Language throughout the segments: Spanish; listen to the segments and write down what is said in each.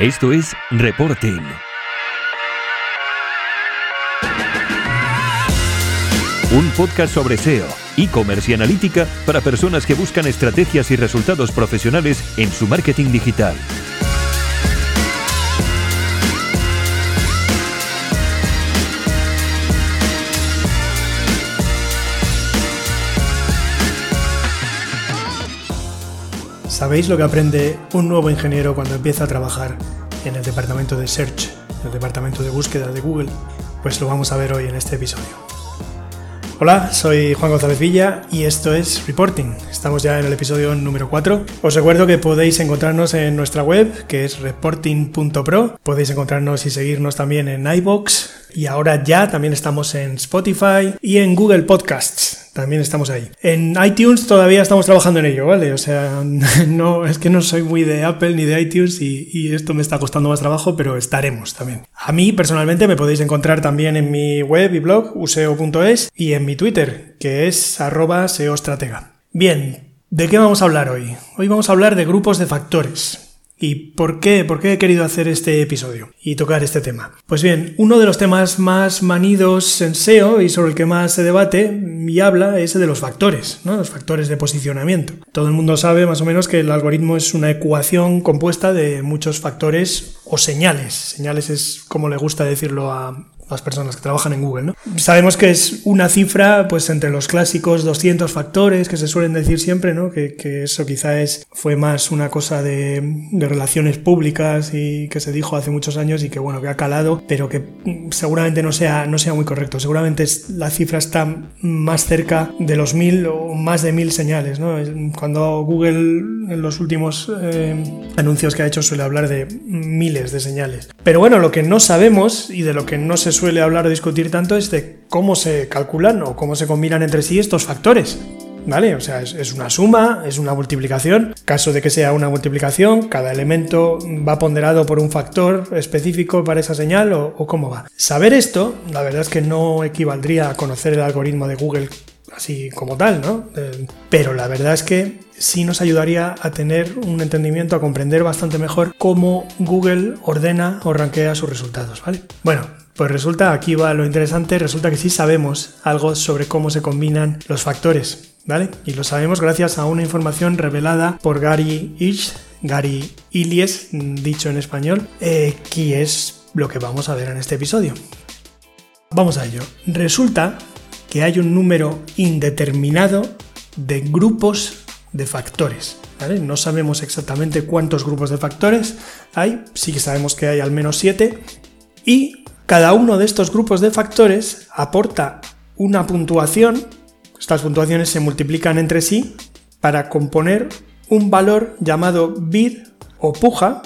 Esto es Reporting. Un podcast sobre SEO, e-commerce y analítica para personas que buscan estrategias y resultados profesionales en su marketing digital. ¿Sabéis lo que aprende un nuevo ingeniero cuando empieza a trabajar en el departamento de Search, el departamento de búsqueda de Google? Pues lo vamos a ver hoy en este episodio. Hola, soy Juan González Villa y esto es Reporting. Estamos ya en el episodio número 4. Os recuerdo que podéis encontrarnos en nuestra web, que es reporting.pro. Podéis encontrarnos y seguirnos también en iBox, y ahora ya también estamos en Spotify y en Google Podcasts. También estamos ahí. En iTunes todavía estamos trabajando en ello, ¿vale? O sea, no, es que no soy muy de Apple ni de iTunes y, y esto me está costando más trabajo, pero estaremos también. A mí personalmente me podéis encontrar también en mi web y blog, useo.es, y en mi Twitter, que es arroba seostratega. Bien, ¿de qué vamos a hablar hoy? Hoy vamos a hablar de grupos de factores. ¿Y por qué? ¿Por qué he querido hacer este episodio y tocar este tema? Pues bien, uno de los temas más manidos en SEO y sobre el que más se debate y habla es el de los factores, ¿no? Los factores de posicionamiento. Todo el mundo sabe más o menos que el algoritmo es una ecuación compuesta de muchos factores o señales. Señales es como le gusta decirlo a, las personas que trabajan en Google. ¿no? Sabemos que es una cifra pues entre los clásicos 200 factores que se suelen decir siempre, ¿no? que, que eso quizá es, fue más una cosa de, de, relaciones públicas y que se dijo hace muchos años y que bueno, que ha calado, pero que seguramente no sea, no sea muy correcto. Seguramente es, la cifra está más cerca de los mil o más de mil señales. ¿no? Cuando Google en los últimos eh, anuncios que ha hecho suele hablar de miles de señales. Pero bueno, lo que no sabemos y de lo que no se suele hablar o discutir tanto es de cómo se calculan o cómo se combinan entre sí estos factores. ¿Vale? O sea, es, una suma, es una multiplicación. Caso de que sea una multiplicación, cada elemento va ponderado por un factor específico para esa señal o, cómo va. Saber esto, la verdad es que no equivaldría a conocer el algoritmo de Google así como tal, ¿no? Eh, pero la verdad es que sí nos ayudaría a tener un entendimiento, a comprender bastante mejor cómo Google ordena o rankea sus resultados, ¿vale? Bueno, pues resulta, aquí va lo interesante, resulta que sí sabemos algo sobre cómo se combinan los factores, ¿vale? Y lo sabemos gracias a una información revelada por Gary Illich, Gary Illies, dicho en español, que es lo que vamos a ver en este episodio. Vamos a ello. Resulta que hay un número indeterminado de grupos de factores. No sabemos exactamente cuántos grupos de factores hay, sí que sabemos que hay al menos siete, y cada uno de estos grupos de factores aporta una puntuación, estas puntuaciones se multiplican entre sí para componer un valor llamado bid o puja,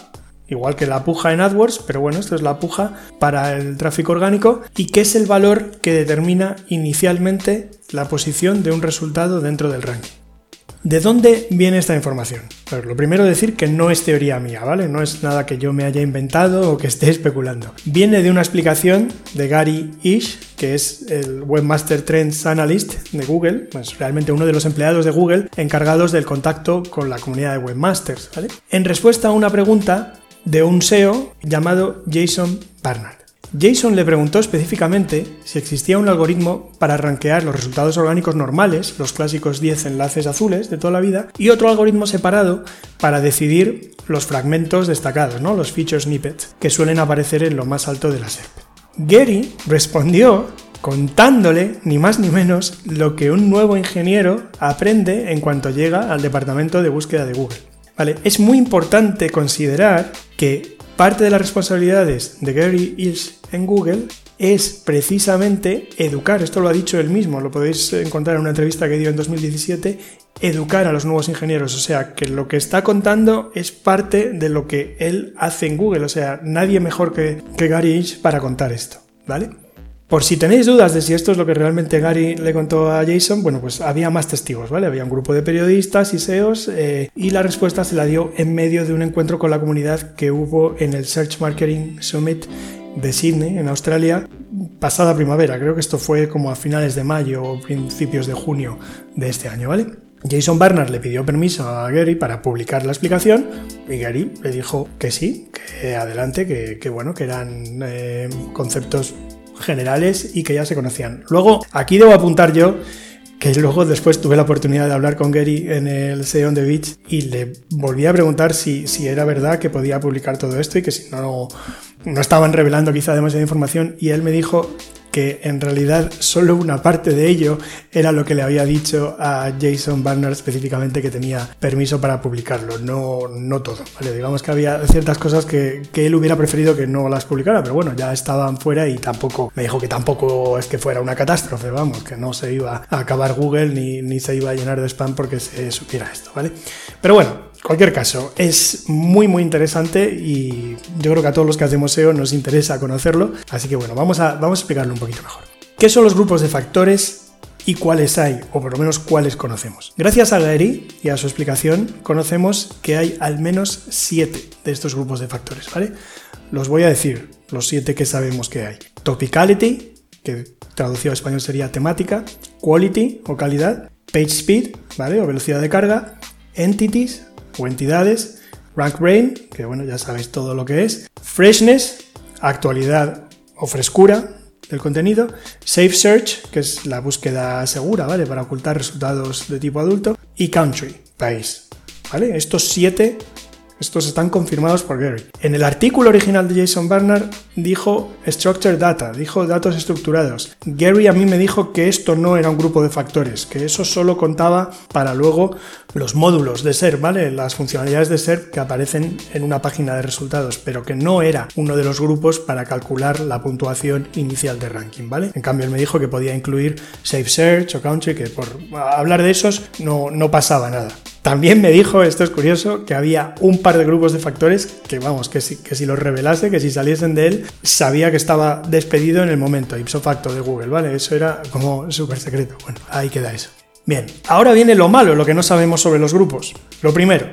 igual que la puja en AdWords, pero bueno, esto es la puja para el tráfico orgánico y que es el valor que determina inicialmente la posición de un resultado dentro del ranking. ¿De dónde viene esta información? Pues lo primero decir que no es teoría mía, ¿vale? No es nada que yo me haya inventado o que esté especulando. Viene de una explicación de Gary Ish, que es el Webmaster Trends Analyst de Google, pues realmente uno de los empleados de Google encargados del contacto con la comunidad de webmasters, ¿vale? En respuesta a una pregunta de un SEO llamado Jason Barnard. Jason le preguntó específicamente si existía un algoritmo para rankear los resultados orgánicos normales, los clásicos 10 enlaces azules de toda la vida, y otro algoritmo separado para decidir los fragmentos destacados, ¿no? los feature snippets, que suelen aparecer en lo más alto de la SERP. Gary respondió contándole ni más ni menos lo que un nuevo ingeniero aprende en cuanto llega al departamento de búsqueda de Google. Vale, es muy importante considerar que Parte de las responsabilidades de Gary Ilse en Google es precisamente educar, esto lo ha dicho él mismo, lo podéis encontrar en una entrevista que dio en 2017, educar a los nuevos ingenieros, o sea, que lo que está contando es parte de lo que él hace en Google, o sea, nadie mejor que, Gary Ilse para contar esto, ¿vale? Por si tenéis dudas de si esto es lo que realmente Gary le contó a Jason, bueno, pues había más testigos, ¿vale? Había un grupo de periodistas y SEOs eh, y la respuesta se la dio en medio de un encuentro con la comunidad que hubo en el Search Marketing Summit de Sydney, en Australia, pasada primavera. Creo que esto fue como a finales de mayo o principios de junio de este año, ¿vale? Jason Barnard le pidió permiso a Gary para publicar la explicación y Gary le dijo que sí, que adelante, que, bueno, que eran eh, conceptos generales y que ya se conocían. Luego, aquí debo apuntar yo que luego después tuve la oportunidad de hablar con Gary en el SEO on the Beach y le volví a preguntar si, si era verdad que podía publicar todo esto y que si no, no estaban revelando quizá demasiada información y él me dijo que en realidad solo una parte de ello era lo que le había dicho a Jason Barnard específicamente que tenía permiso para publicarlo, no, no todo. ¿vale? Digamos que había ciertas cosas que, que, él hubiera preferido que no las publicara, pero bueno, ya estaban fuera y tampoco, me dijo que tampoco es que fuera una catástrofe, vamos, que no se iba a acabar Google ni, ni se iba a llenar de spam porque se supiera esto, ¿vale? Pero bueno, cualquier caso, es muy muy interesante y yo creo que a todos los que hacemos SEO nos interesa conocerlo, así que bueno, vamos a, vamos a explicarlo un poquito mejor. ¿Qué son los grupos de factores y cuáles hay, o por lo menos cuáles conocemos? Gracias a Gary y a su explicación, conocemos que hay al menos siete de estos grupos de factores, ¿vale? Los voy a decir, los siete que sabemos que hay. Topicality, que traducido a español sería temática, quality o calidad, page speed, ¿vale? O velocidad de carga, entities, o entidades, rank brain, que bueno, ya sabéis todo lo que es, freshness, actualidad o frescura del contenido, safe search, que es la búsqueda segura, ¿vale? Para ocultar resultados de tipo adulto, y country, país, ¿vale? Estos siete estos están confirmados por Gary. En el artículo original de Jason Barnard dijo Structured Data, dijo datos estructurados. Gary a mí me dijo que esto no era un grupo de factores, que eso solo contaba para luego los módulos de SERP, ¿vale? Las funcionalidades de SERP que aparecen en una página de resultados, pero que no era uno de los grupos para calcular la puntuación inicial de ranking, ¿vale? En cambio, él me dijo que podía incluir Safe Search o Country, que por hablar de esos no, no pasaba nada. También me dijo, esto es curioso, que había un par de grupos de factores que, vamos, que si, que si los revelase, que si saliesen de él, sabía que estaba despedido en el momento, ipso facto de Google, ¿vale? Eso era como súper secreto. Bueno, ahí queda eso. Bien, ahora viene lo malo, lo que no sabemos sobre los grupos. Lo primero,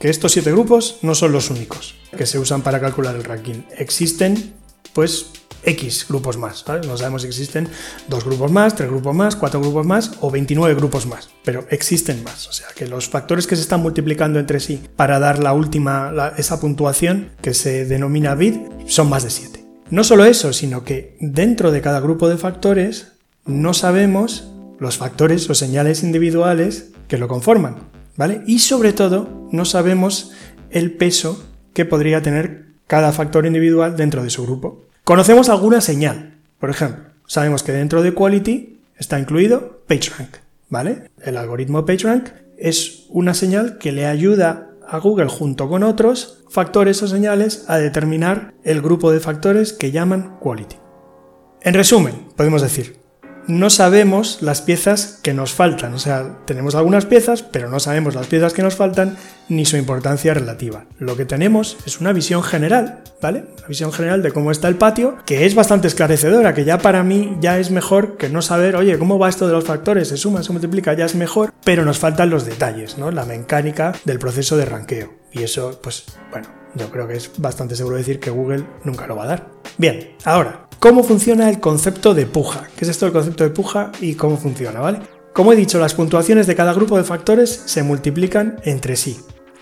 que estos siete grupos no son los únicos que se usan para calcular el ranking. Existen, pues, X grupos más. No sabemos si existen dos grupos más, tres grupos más, cuatro grupos más o 29 grupos más, pero existen más. O sea que los factores que se están multiplicando entre sí para dar la última, esa puntuación que se denomina bid, son más de 7. No solo eso, sino que dentro de cada grupo de factores no sabemos los factores o señales individuales que lo conforman, ¿vale? Y sobre todo no sabemos el peso que podría tener cada factor individual dentro de su grupo. Conocemos alguna señal. Por ejemplo, sabemos que dentro de Quality está incluido PageRank, ¿vale? El algoritmo PageRank es una señal que le ayuda a Google junto con otros factores o señales a determinar el grupo de factores que llaman Quality. En resumen, podemos decir, no sabemos las piezas que nos faltan. O sea, tenemos algunas piezas, pero no sabemos las piezas que nos faltan ni su importancia relativa. Lo que tenemos es una visión general, ¿vale? Una visión general de cómo está el patio, que es bastante esclarecedora, que ya para mí ya es mejor que no saber, oye, ¿cómo va esto de los factores? Se suma, se multiplica, ya es mejor, pero nos faltan los detalles, ¿no? La mecánica del proceso de ranqueo. Y eso, pues, bueno, yo creo que es bastante seguro decir que Google nunca lo va a dar. Bien, ahora, ¿cómo funciona el concepto de puja? ¿Qué es esto del concepto de puja y cómo funciona, ¿vale? Como he dicho, las puntuaciones de cada grupo de factores se multiplican entre sí.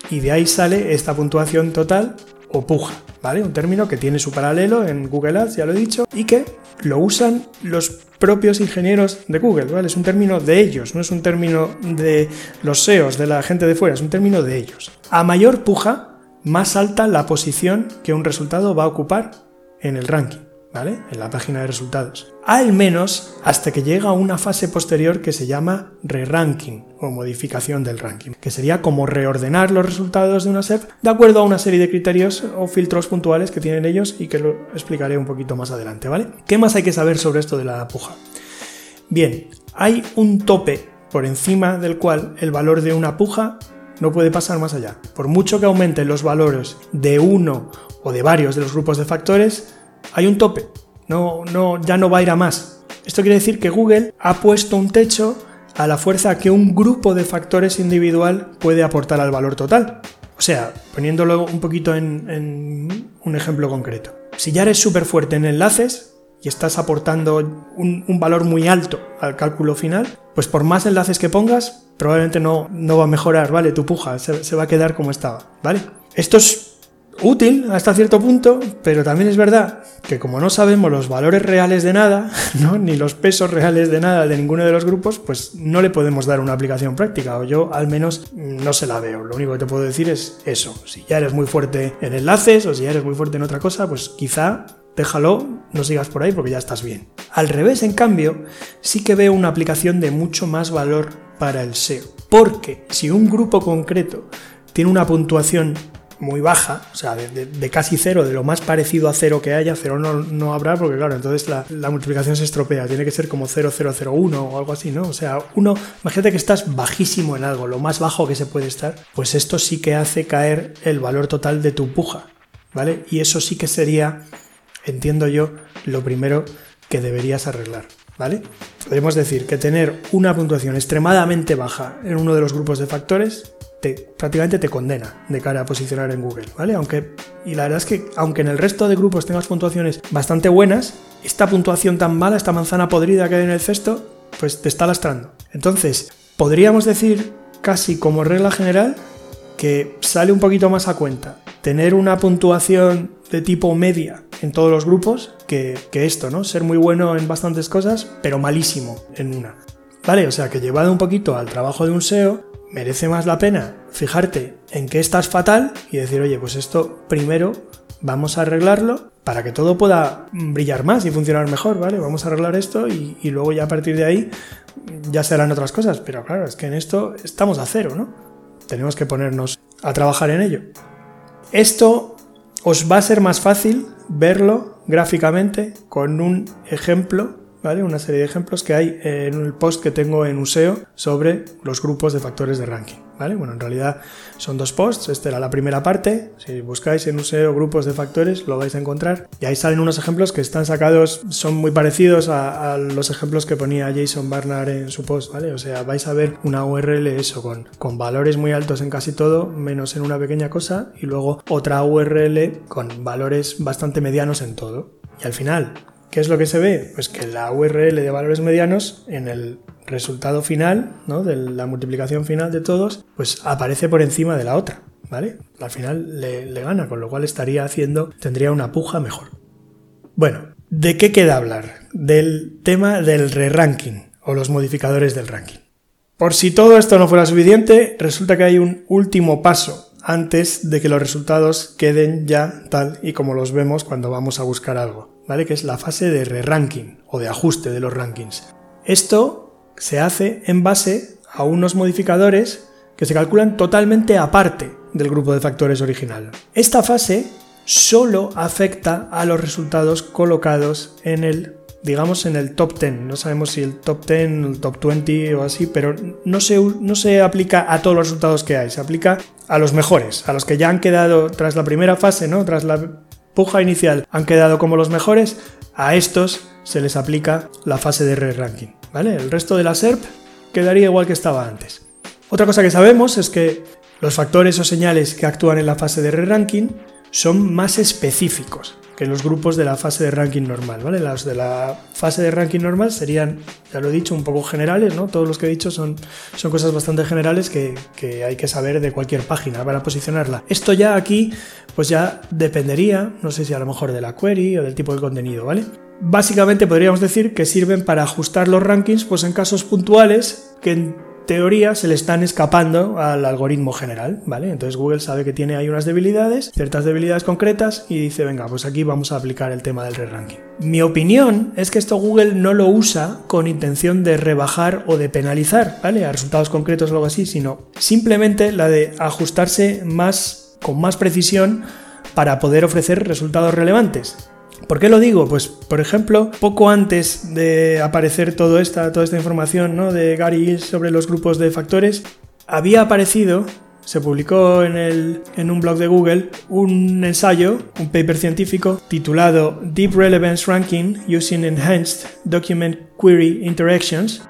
Y de ahí sale esta puntuación total o puja, ¿vale? Un término que tiene su paralelo en Google Ads, ya lo he dicho, y que lo usan los propios ingenieros de Google, ¿vale? Es un término de ellos, no es un término de los SEOs, de la gente de fuera, es un término de ellos. A mayor puja, más alta la posición que un resultado va a ocupar en el ranking, ¿vale? En la página de resultados. Al menos hasta que llega a una fase posterior que se llama re-ranking o modificación del ranking, que sería como reordenar los resultados de una SEP de acuerdo a una serie de criterios o filtros puntuales que tienen ellos y que lo explicaré un poquito más adelante, ¿vale? ¿Qué más hay que saber sobre esto de la puja? Bien, hay un tope por encima del cual el valor de una puja no puede pasar más allá. Por mucho que aumenten los valores de uno o de varios de los grupos de factores, hay un tope. No, no, ya no va a ir a más. Esto quiere decir que Google ha puesto un techo a la fuerza que un grupo de factores individual puede aportar al valor total. O sea, poniéndolo un poquito en, un ejemplo concreto. Si ya eres súper fuerte en enlaces, y estás aportando un, valor muy alto al cálculo final, pues por más enlaces que pongas, probablemente no, no va a mejorar, ¿vale? Tu puja se, se va a quedar como estaba, ¿vale? Esto es útil hasta cierto punto, pero también es verdad que como no sabemos los valores reales de nada, ¿no? ni los pesos reales de nada de ninguno de los grupos, pues no le podemos dar una aplicación práctica, o yo al menos no se la veo. Lo único que te puedo decir es eso. Si ya eres muy fuerte en enlaces o si ya eres muy fuerte en otra cosa, pues quizá déjalo, no sigas por ahí porque ya estás bien. Al revés, en cambio, sí que veo una aplicación de mucho más valor para el SEO. Porque si un grupo concreto tiene una puntuación muy baja, o sea, de, casi cero, de lo más parecido a cero que haya, cero no, no habrá porque claro, entonces la, multiplicación se estropea, tiene que ser como 0001 o algo así, ¿no? O sea, uno, imagínate que estás bajísimo en algo, lo más bajo que se puede estar, pues esto sí que hace caer el valor total de tu puja, ¿vale? Y eso sí que sería, entiendo yo, lo primero que deberías arreglar. ¿Vale? Podemos decir que tener una puntuación extremadamente baja en uno de los grupos de factores prácticamente te condena de cara a posicionar en Google, ¿vale? Aunque, y la verdad es que aunque en el resto de grupos tengas puntuaciones bastante buenas, esta puntuación tan mala, esta manzana podrida que hay en el cesto, pues te está lastrando. Entonces, podríamos decir casi como regla general que sale un poquito más a cuenta tener una puntuación de tipo media en todos los grupos que, que esto, ¿no? Ser muy bueno en bastantes cosas, pero malísimo en una. ¿Vale? O sea que llevado un poquito al trabajo de un SEO, merece más la pena fijarte en qué estás fatal y decir, oye, pues esto primero vamos a arreglarlo para que todo pueda brillar más y funcionar mejor, ¿vale? Vamos a arreglar esto y, luego ya a partir de ahí ya serán otras cosas, pero claro, es que en esto estamos a cero, ¿no? Tenemos que ponernos a trabajar en ello. Esto os va a ser más fácil verlo gráficamente con un ejemplo ¿vale? Una serie de ejemplos que hay en el post que tengo en Useo sobre los grupos de factores de ranking, ¿vale? Bueno, en realidad son dos posts, esta era la primera parte, si buscáis en Useo grupos de factores lo vais a encontrar y ahí salen unos ejemplos que están sacados, son muy parecidos a, los ejemplos que ponía Jason Barnard en su post, ¿vale? O sea, vais a ver una URL eso con, con valores muy altos en casi todo, menos en una pequeña cosa y luego otra URL con valores bastante medianos en todo. Y al final, ¿Qué es lo que se ve? Pues que la URL de valores medianos en el resultado final, ¿no? de la multiplicación final de todos, pues aparece por encima de la otra, ¿vale? Al final le, le gana, con lo cual estaría haciendo, tendría una puja mejor. Bueno, ¿de qué queda hablar? Del tema del re-ranking o los modificadores del ranking. Por si todo esto no fuera suficiente, resulta que hay un último paso antes de que los resultados queden ya tal y como los vemos cuando vamos a buscar algo. ¿vale? Que es la fase de re-ranking o de ajuste de los rankings. Esto se hace en base a unos modificadores que se calculan totalmente aparte del grupo de factores original. Esta fase solo afecta a los resultados colocados en el digamos en el top 10. No sabemos si el top 10, el top 20 o así, pero no se, no se aplica a todos los resultados que hay, se aplica a los mejores, a los que ya han quedado tras la primera fase, ¿no? Tras la puja inicial han quedado como los mejores, a estos se les aplica la fase de re-ranking. ¿vale? El resto de la SERP quedaría igual que estaba antes. Otra cosa que sabemos es que los factores o señales que actúan en la fase de re-ranking son más específicos los grupos de la fase de ranking normal, ¿vale? Las de la fase de ranking normal serían, ya lo he dicho, un poco generales, ¿no? Todos los que he dicho son, son cosas bastante generales que, hay que saber de cualquier página para posicionarla. Esto ya aquí, pues ya dependería, no sé si a lo mejor de la query o del tipo de contenido, ¿vale? Básicamente podríamos decir que sirven para ajustar los rankings, pues en casos puntuales que teoría se le están escapando al algoritmo general, ¿vale? Entonces Google sabe que tiene ahí unas debilidades, ciertas debilidades concretas y dice, venga, pues aquí vamos a aplicar el tema del re-ranking. Mi opinión es que esto Google no lo usa con intención de rebajar o de penalizar, ¿vale? A resultados concretos o algo así, sino simplemente la de ajustarse más con más precisión para poder ofrecer resultados relevantes. ¿Por qué lo digo? Pues, por ejemplo, poco antes de aparecer toda esta, toda esta información ¿no? de Gary sobre los grupos de factores, había aparecido, se publicó en, el, en un blog de Google, un ensayo, un paper científico titulado Deep Relevance Ranking Using Enhanced Document Query Interactions,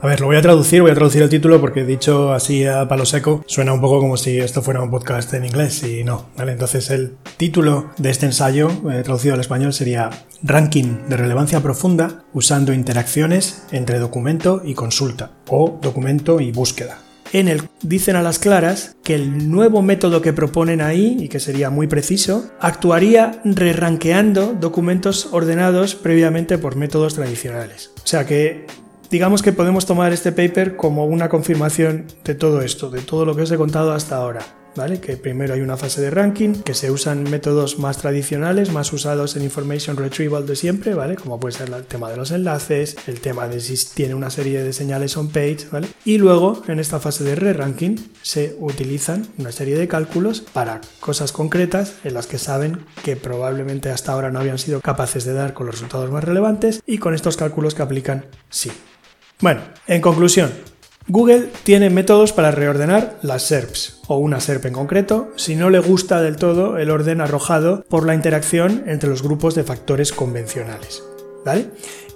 A ver, lo voy a traducir, voy a traducir el título porque dicho así a palo seco suena un poco como si esto fuera un podcast en inglés y no, ¿vale? Entonces el título de este ensayo, eh, traducido al español, sería Ranking de relevancia profunda usando interacciones entre documento y consulta o documento y búsqueda en el dicen a las claras que el nuevo método que proponen ahí, y que sería muy preciso, actuaría re-ranqueando documentos ordenados previamente por métodos tradicionales. O sea que digamos que podemos tomar este paper como una confirmación de todo esto, de todo lo que os he contado hasta ahora. ¿Vale? Que primero hay una fase de ranking, que se usan métodos más tradicionales, más usados en information retrieval de siempre, ¿vale? Como puede ser el tema de los enlaces, el tema de si tiene una serie de señales on page, ¿vale? Y luego, en esta fase de re-ranking, se utilizan una serie de cálculos para cosas concretas en las que saben que probablemente hasta ahora no habían sido capaces de dar con los resultados más relevantes y con estos cálculos que aplican sí. Bueno, en conclusión, Google tiene métodos para reordenar las SERPs, o una SERP en concreto, si no le gusta del todo el orden arrojado por la interacción entre los grupos de factores convencionales. ¿Vale?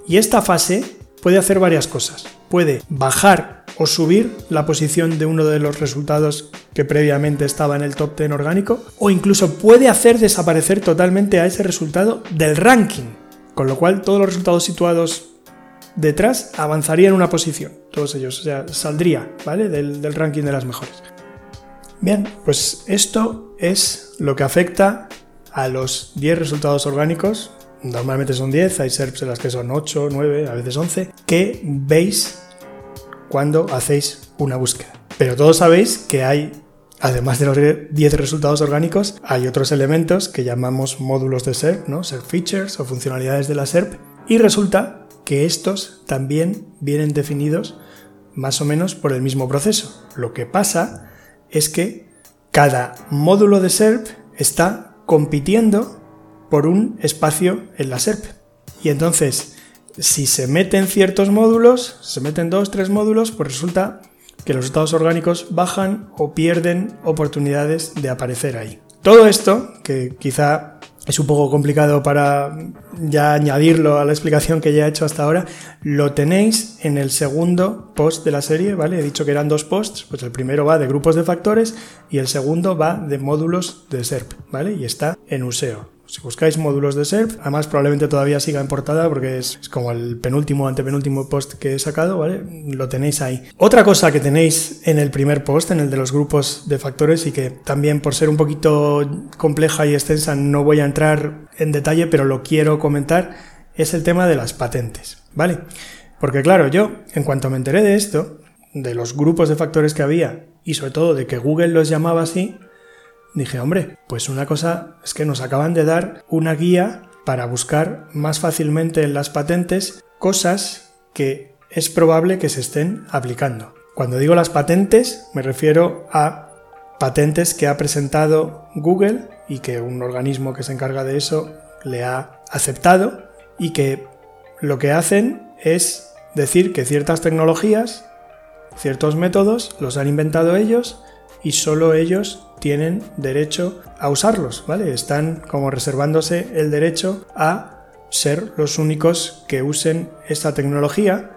Y esta fase puede hacer varias cosas. Puede bajar o subir la posición de uno de los resultados que previamente estaba en el top 10 orgánico, o incluso puede hacer desaparecer totalmente a ese resultado del ranking, con lo cual todos los resultados situados detrás avanzaría en una posición, todos ellos, o sea, saldría, ¿vale? Del, ranking de las mejores. Bien, pues esto es lo que afecta a los 10 resultados orgánicos, normalmente son 10, hay SERPs en las que son 8, 9, a veces 11, que veis cuando hacéis una búsqueda. Pero todos sabéis que hay, además de los 10 resultados orgánicos, hay otros elementos que llamamos módulos de SERP, ¿no? SERP features o funcionalidades de la SERP, y resulta que estos también vienen definidos más o menos por el mismo proceso. Lo que pasa es que cada módulo de SERP está compitiendo por un espacio en la SERP. Y entonces, si se meten ciertos módulos, se meten dos, tres módulos, pues resulta que los resultados orgánicos bajan o pierden oportunidades de aparecer ahí. Todo esto, que quizá es un poco complicado para ya añadirlo a la explicación que ya he hecho hasta ahora, lo tenéis en el segundo post de la serie, ¿vale? He dicho que eran dos posts, pues el primero va de grupos de factores y el segundo va de módulos de SERP, ¿vale? Y está en Useo. Si buscáis módulos de SERP, además probablemente todavía siga en portada porque es, como el penúltimo, antepenúltimo post que he sacado, ¿vale? Lo tenéis ahí. Otra cosa que tenéis en el primer post, en el de los grupos de factores, y que también por ser un poquito compleja y extensa no voy a entrar en detalle, pero lo quiero comentar, es el tema de las patentes, ¿vale? Porque claro, yo, en cuanto me enteré de esto, de los grupos de factores que había, y sobre todo de que Google los llamaba así, dije, hombre, pues una cosa es que nos acaban de dar una guía para buscar más fácilmente en las patentes cosas que es probable que se estén aplicando. Cuando digo las patentes me refiero a patentes que ha presentado Google y que un organismo que se encarga de eso le ha aceptado y que lo que hacen es decir que ciertas tecnologías, ciertos métodos los han inventado ellos y solo ellos tienen derecho a usarlos, ¿vale? Están como reservándose el derecho a ser los únicos que usen esta tecnología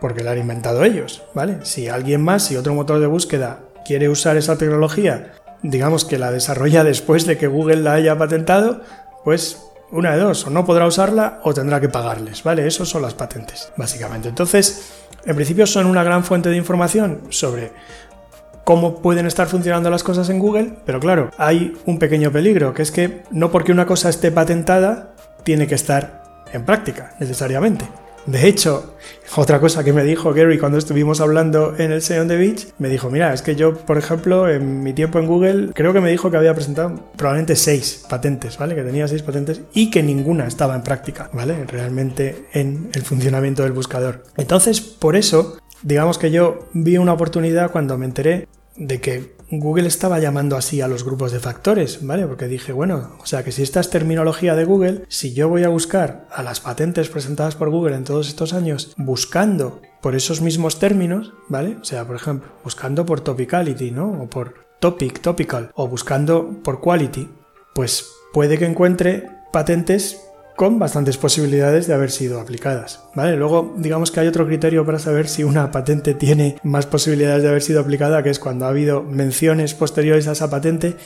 porque la han inventado ellos, ¿vale? Si alguien más, si otro motor de búsqueda quiere usar esa tecnología, digamos que la desarrolla después de que Google la haya patentado, pues una de dos, o no podrá usarla o tendrá que pagarles, ¿vale? Esos son las patentes, básicamente. Entonces, en principio son una gran fuente de información sobre cómo pueden estar funcionando las cosas en Google, pero claro, hay un pequeño peligro, que es que no porque una cosa esté patentada, tiene que estar en práctica, necesariamente. De hecho, otra cosa que me dijo Gary cuando estuvimos hablando en el Say on the Beach, me dijo, mira, es que yo, por ejemplo, en mi tiempo en Google, creo que me dijo que había presentado probablemente seis patentes, ¿vale? Que tenía seis patentes y que ninguna estaba en práctica, ¿vale? Realmente en el funcionamiento del buscador. Entonces, por eso, digamos que yo vi una oportunidad cuando me enteré de que Google estaba llamando así a los grupos de factores, ¿vale? Porque dije, bueno, o sea que si esta es terminología de Google, si yo voy a buscar a las patentes presentadas por Google en todos estos años, buscando por esos mismos términos, ¿vale? O sea, por ejemplo, buscando por topicality, ¿no? O por topic, topical, o buscando por quality, pues puede que encuentre patentes con bastantes posibilidades de haber sido aplicadas. ¿vale? Luego, digamos que hay otro criterio para saber si una patente tiene más posibilidades de haber sido aplicada, que es cuando ha habido menciones posteriores a esa patente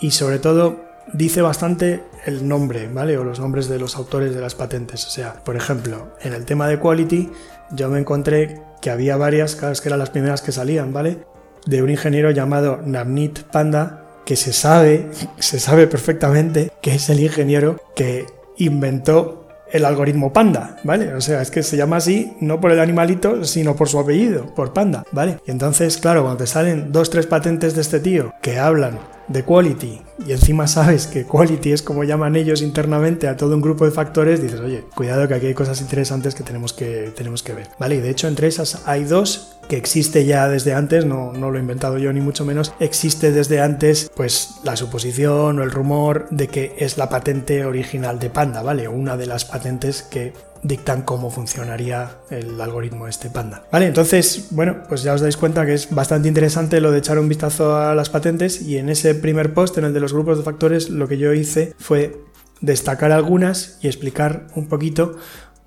y sobre todo dice bastante el nombre, ¿vale? O los nombres de los autores de las patentes. O sea, por ejemplo, en el tema de quality, yo me encontré que había varias, claro, que eran las primeras que salían, ¿vale? De un ingeniero llamado Navneet Panda, que se sabe, se sabe perfectamente que es el ingeniero que inventó el algoritmo Panda, ¿vale? O sea, es que se llama así no por el animalito, sino por su apellido, por Panda, ¿vale? Y entonces, claro, cuando te salen dos, tres patentes de este tío que hablan de quality y encima sabes que quality es como llaman ellos internamente a todo un grupo de factores, dices, oye, cuidado que aquí hay cosas interesantes que tenemos que, tenemos que ver. Vale, y de hecho entre esas hay dos que existe ya desde antes, no, no lo he inventado yo ni mucho menos, existe desde antes pues la suposición o el rumor de que es la patente original de Panda, ¿vale? Una de las patentes que dictan cómo funcionaría el algoritmo este Panda. Vale, entonces, bueno, pues ya os dais cuenta que es bastante interesante lo de echar un vistazo a las patentes y en ese primer post, en el de los grupos de factores, lo que yo hice fue destacar algunas y explicar un poquito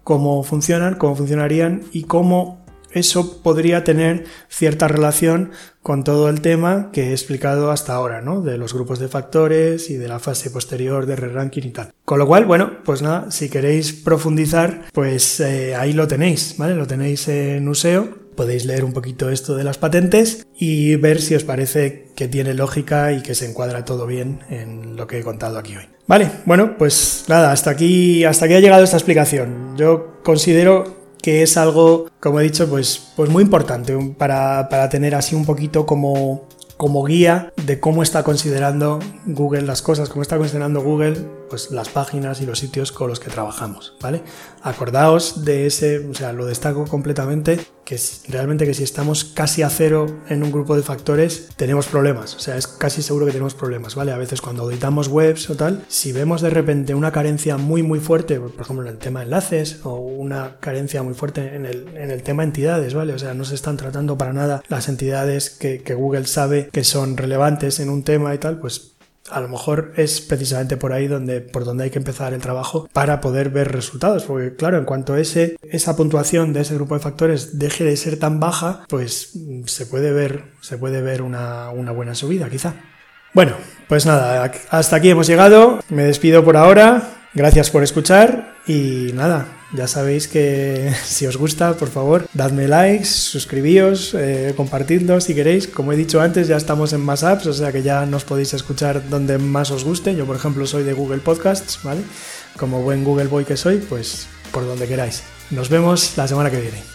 cómo funcionan, cómo funcionarían y cómo eso podría tener cierta relación con todo el tema que he explicado hasta ahora, ¿no? De los grupos de factores y de la fase posterior de re-ranking y tal. Con lo cual, bueno, pues nada, si queréis profundizar, pues eh, ahí lo tenéis, ¿vale? Lo tenéis en Useo. Podéis leer un poquito esto de las patentes y ver si os parece que tiene lógica y que se encuadra todo bien en lo que he contado aquí hoy. Vale, bueno, pues nada, hasta aquí, hasta aquí ha llegado esta explicación. Yo considero que es algo, como he dicho, pues, pues muy importante para, para tener así un poquito como, como guía de cómo está considerando Google las cosas, cómo está considerando Google pues las páginas y los sitios con los que trabajamos, ¿vale? Acordaos de ese, o sea, lo destaco completamente, que realmente que si estamos casi a cero en un grupo de factores, tenemos problemas, o sea, es casi seguro que tenemos problemas, ¿vale? A veces cuando auditamos webs o tal, si vemos de repente una carencia muy muy fuerte, por ejemplo en el tema enlaces, o una carencia muy fuerte en el, en el tema entidades, ¿vale? O sea, no se están tratando para nada las entidades que, que Google sabe que son relevantes en un tema y tal, pues a lo mejor es precisamente por ahí donde, por donde hay que empezar el trabajo para poder ver resultados. Porque claro, en cuanto ese, esa puntuación de ese grupo de factores deje de ser tan baja, pues se puede ver, se puede ver una, una buena subida quizá. Bueno, pues nada, hasta aquí hemos llegado. Me despido por ahora. Gracias por escuchar y nada, ya sabéis que si os gusta, por favor, dadme likes, suscribíos, eh, compartidlo si queréis. Como he dicho antes, ya estamos en más apps, o sea que ya nos podéis escuchar donde más os guste. Yo, por ejemplo, soy de Google Podcasts, ¿vale? Como buen Google Boy que soy, pues por donde queráis. Nos vemos la semana que viene.